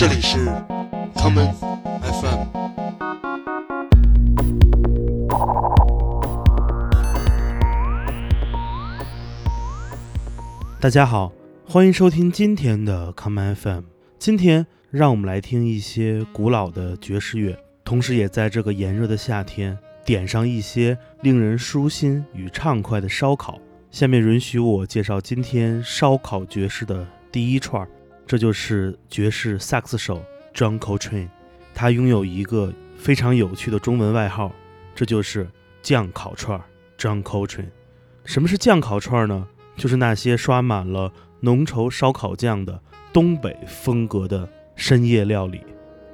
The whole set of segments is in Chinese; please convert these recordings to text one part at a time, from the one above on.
这里是 common FM。大家好，欢迎收听今天的 common FM。今天让我们来听一些古老的爵士乐，同时也在这个炎热的夏天点上一些令人舒心与畅快的烧烤。下面允许我介绍今天烧烤爵士的第一串儿，这就是爵士萨克斯手 John Coltrane。他拥有一个非常有趣的中文外号，这就是酱烤串儿 John Coltrane。什么是酱烤串儿呢？就是那些刷满了浓稠烧烤酱的东北风格的深夜料理。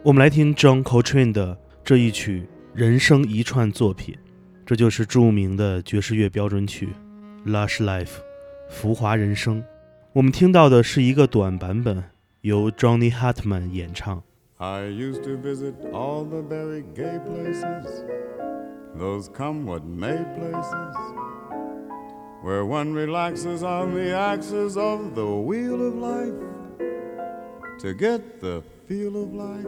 我们来听 John Coltrane 的这一曲人生一串作品，这就是著名的爵士乐标准曲《Lush Life》浮华人生。我们听到的是一个短版本，由 Johnny Hartman 演唱。 I used to visit all the very gay places, those come what may places, where one relaxes on the axis of the wheel of life to get the feel of life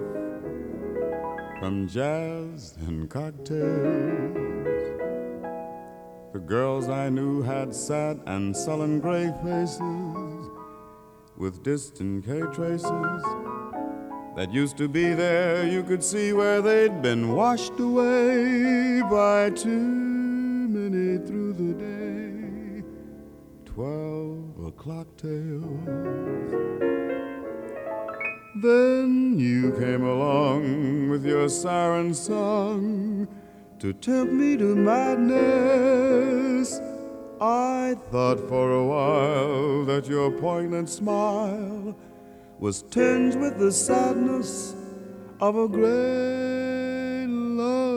from jazz and cocktails. The girls I knew had sad and sullen gray faces with distant K traces that used to be there. You could see where they'd been washed away by too many through the day. Twelve o'clock tales. Then you came along with your siren song to tempt me to madness. I thought for a while that your poignant smile was tinged with the sadness of a great love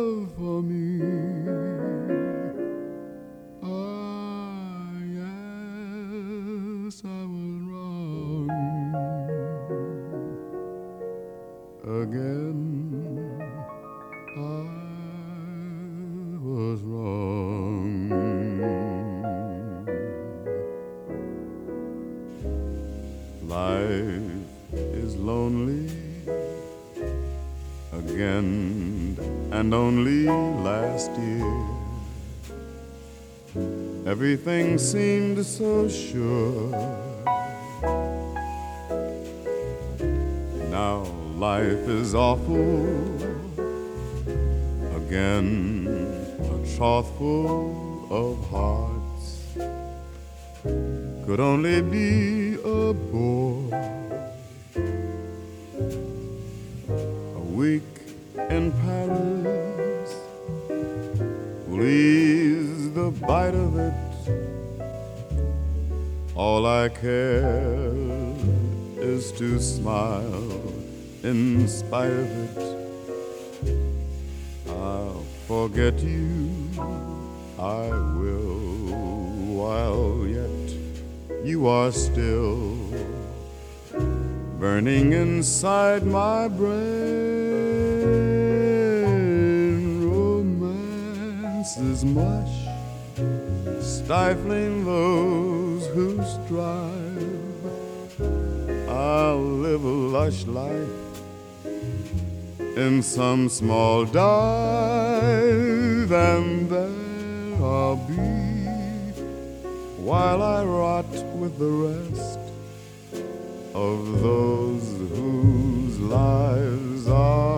only last year. Everything seemed so sure. Now life is awful again, a trough full of hearts could only be a bore. All I care is to smile in spite of it. I'll forget you, I will, while yet you are still burning inside my brain. Romance is mush, stifling those who strive. I'll live a lush life in some small dive, and there I'll be while I rot with the rest of those whose lives are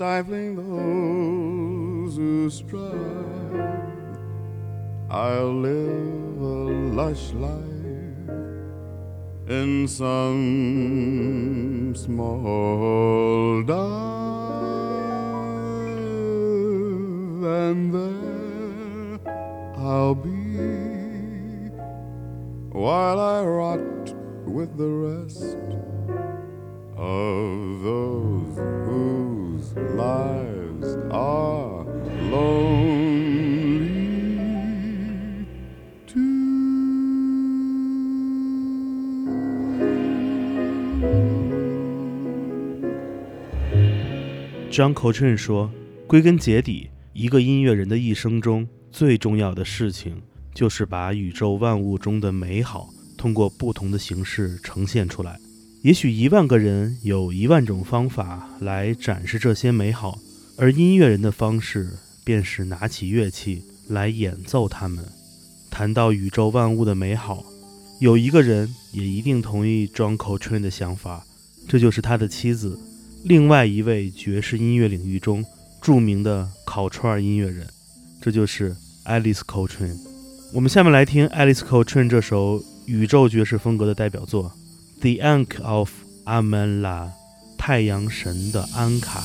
stifling those who strive. I'll live a lush life in some small dive, and there I'll be while I rot with the rest of those John Coltrane 说：“归根结底，一个音乐人的一生中最重要的事情，就是把宇宙万物中的美好通过不同的形式呈现出来。也许一万个人有一万种方法来展示这些美好，而音乐人的方式便是拿起乐器来演奏它们。谈到宇宙万物的美好，有一个人也一定同意 John Coltrane 的想法，这就是他的妻子。”另外一位爵士音乐领域中著名的烤串音乐人，这就是 Alice Coltrane。我们下面来听 Alice Coltrane 这首宇宙爵士风格的代表作《The Ankh of Amen La》，太阳神的安卡。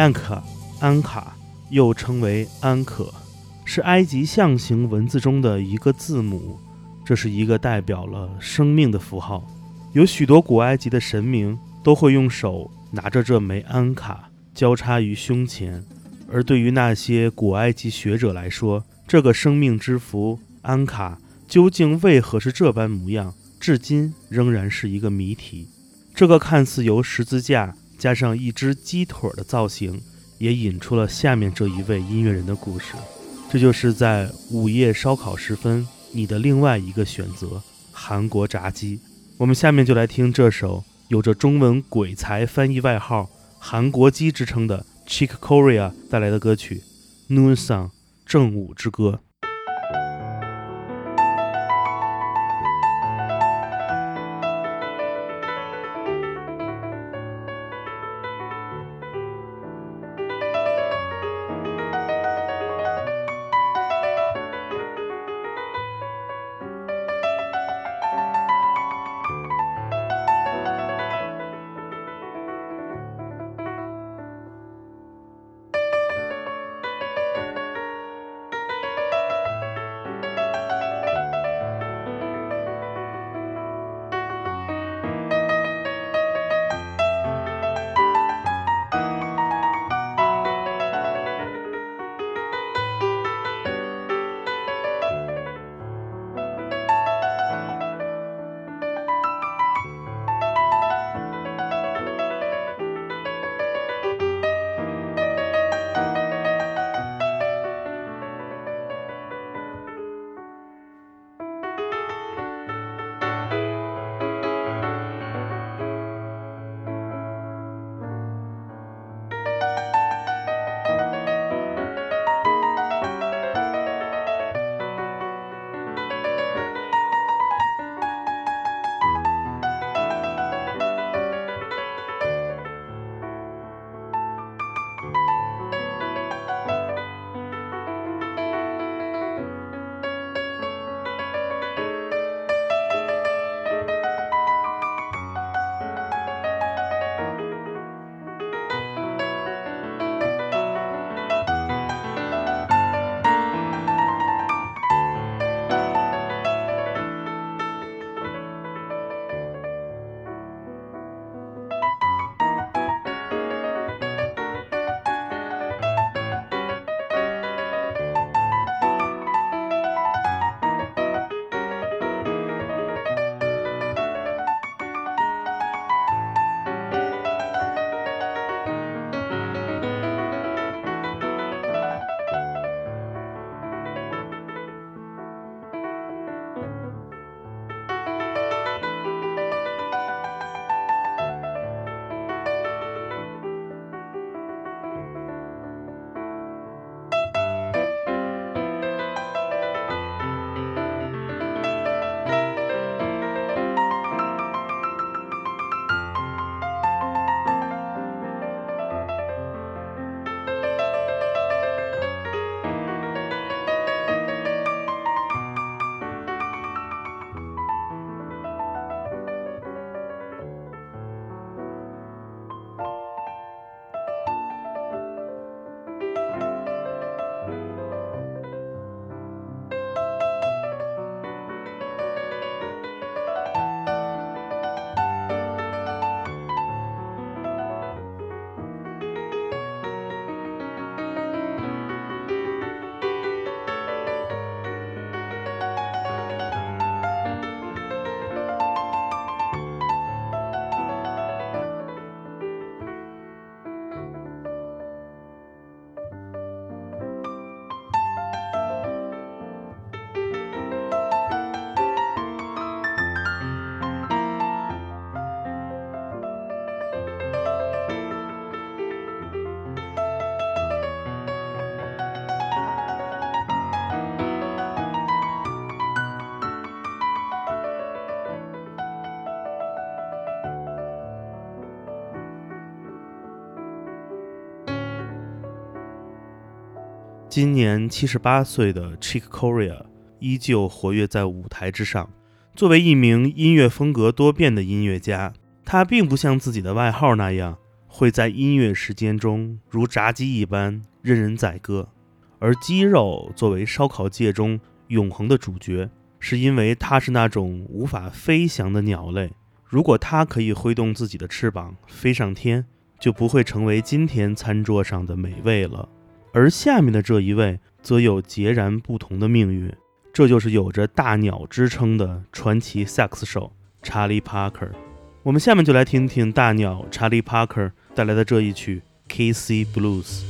安卡，安卡，又称为安可，是埃及象形文字中的一个字母，这是一个代表了生命的符号。有许多古埃及的神明都会用手拿着这枚安卡，交叉于胸前。而对于那些古埃及学者来说，这个生命之符安卡究竟为何是这般模样，至今仍然是一个谜题。这个看似由十字架加上一只鸡腿的造型，也引出了下面这一位音乐人的故事。这就是在午夜烧烤时分，你的另外一个选择——韩国炸鸡。我们下面就来听这首有着中文鬼才翻译外号“韩国鸡”之称的 Chick Corea 带来的歌曲《Noon Song》正午之歌。今年七十八岁的 Chick Corea 依旧活跃在舞台之上。作为一名音乐风格多变的音乐家，他并不像自己的外号那样会在音乐时间中如炸鸡一般任人宰割，而鸡肉作为烧烤界中永恒的主角，是因为它是那种无法飞翔的鸟类。如果它可以挥动自己的翅膀飞上天，就不会成为今天餐桌上的美味了。而下面的这一位则有截然不同的命运，这就是有着“大鸟”之称的传奇萨克斯手查理·帕克。我们下面就来听听大鸟查理·帕克带来的这一曲《K.C. Blues》。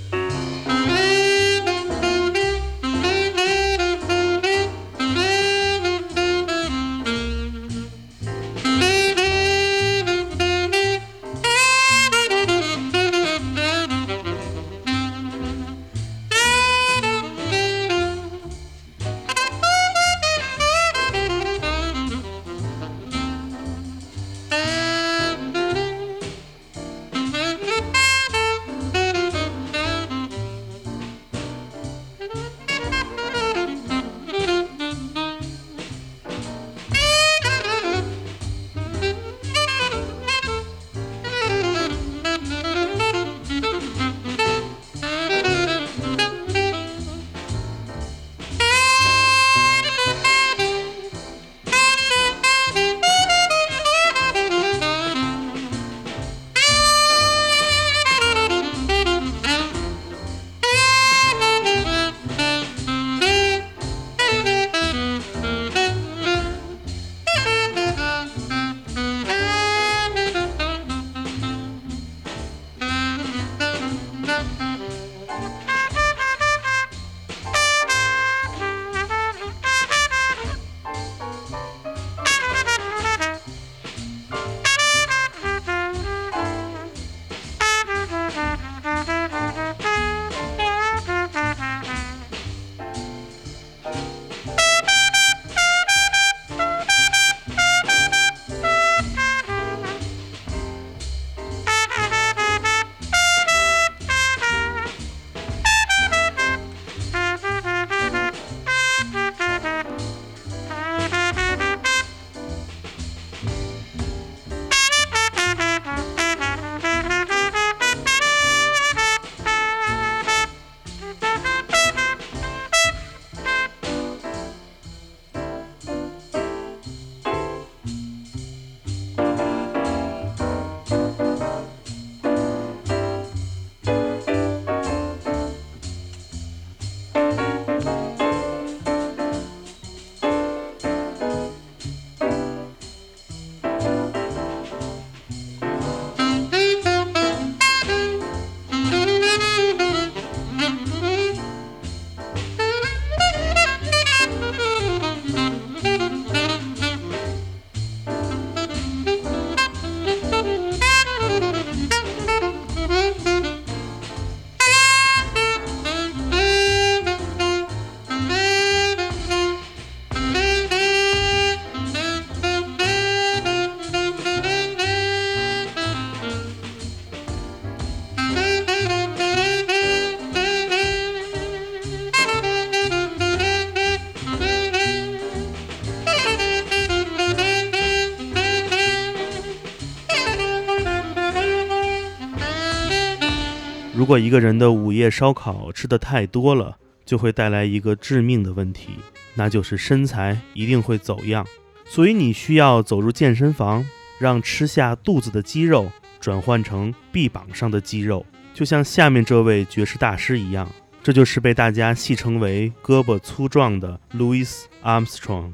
如果一个人的午夜烧烤吃的太多了，就会带来一个致命的问题，那就是身材一定会走样。所以你需要走入健身房，让吃下肚子的肌肉转换成臂膀上的肌肉，就像下面这位爵士大师一样。这就是被大家戏称为“胳膊粗壮”的 Louis Armstrong。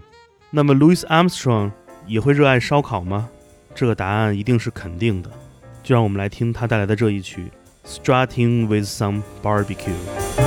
那么，Louis Armstrong 也会热爱烧烤吗？这个答案一定是肯定的。就让我们来听他带来的这一曲。Strutting with some barbecue.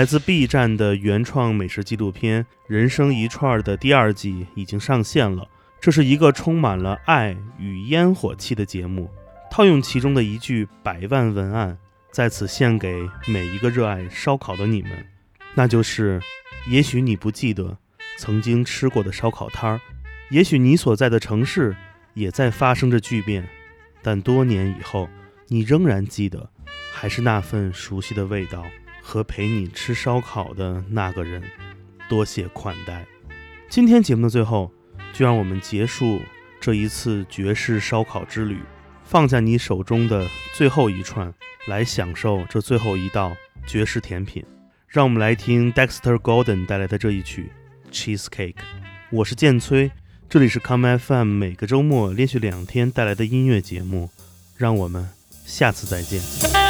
来自 B 站的原创美食纪录片《人生一串》的第二季已经上线了。这是一个充满了爱与烟火气的节目。套用其中的一句百万文案，在此献给每一个热爱烧烤的你们，那就是：也许你不记得曾经吃过的烧烤摊儿，也许你所在的城市也在发生着巨变，但多年以后，你仍然记得，还是那份熟悉的味道。和陪你吃烧烤的那个人，多谢款待。今天节目的最后，就让我们结束这一次爵士烧烤之旅，放下你手中的最后一串，来享受这最后一道爵士甜品。让我们来听 Dexter Gordon 带来的这一曲 Cheesecake。我是剑崔，这里是 Come FM 每个周末连续两天带来的音乐节目，让我们下次再见。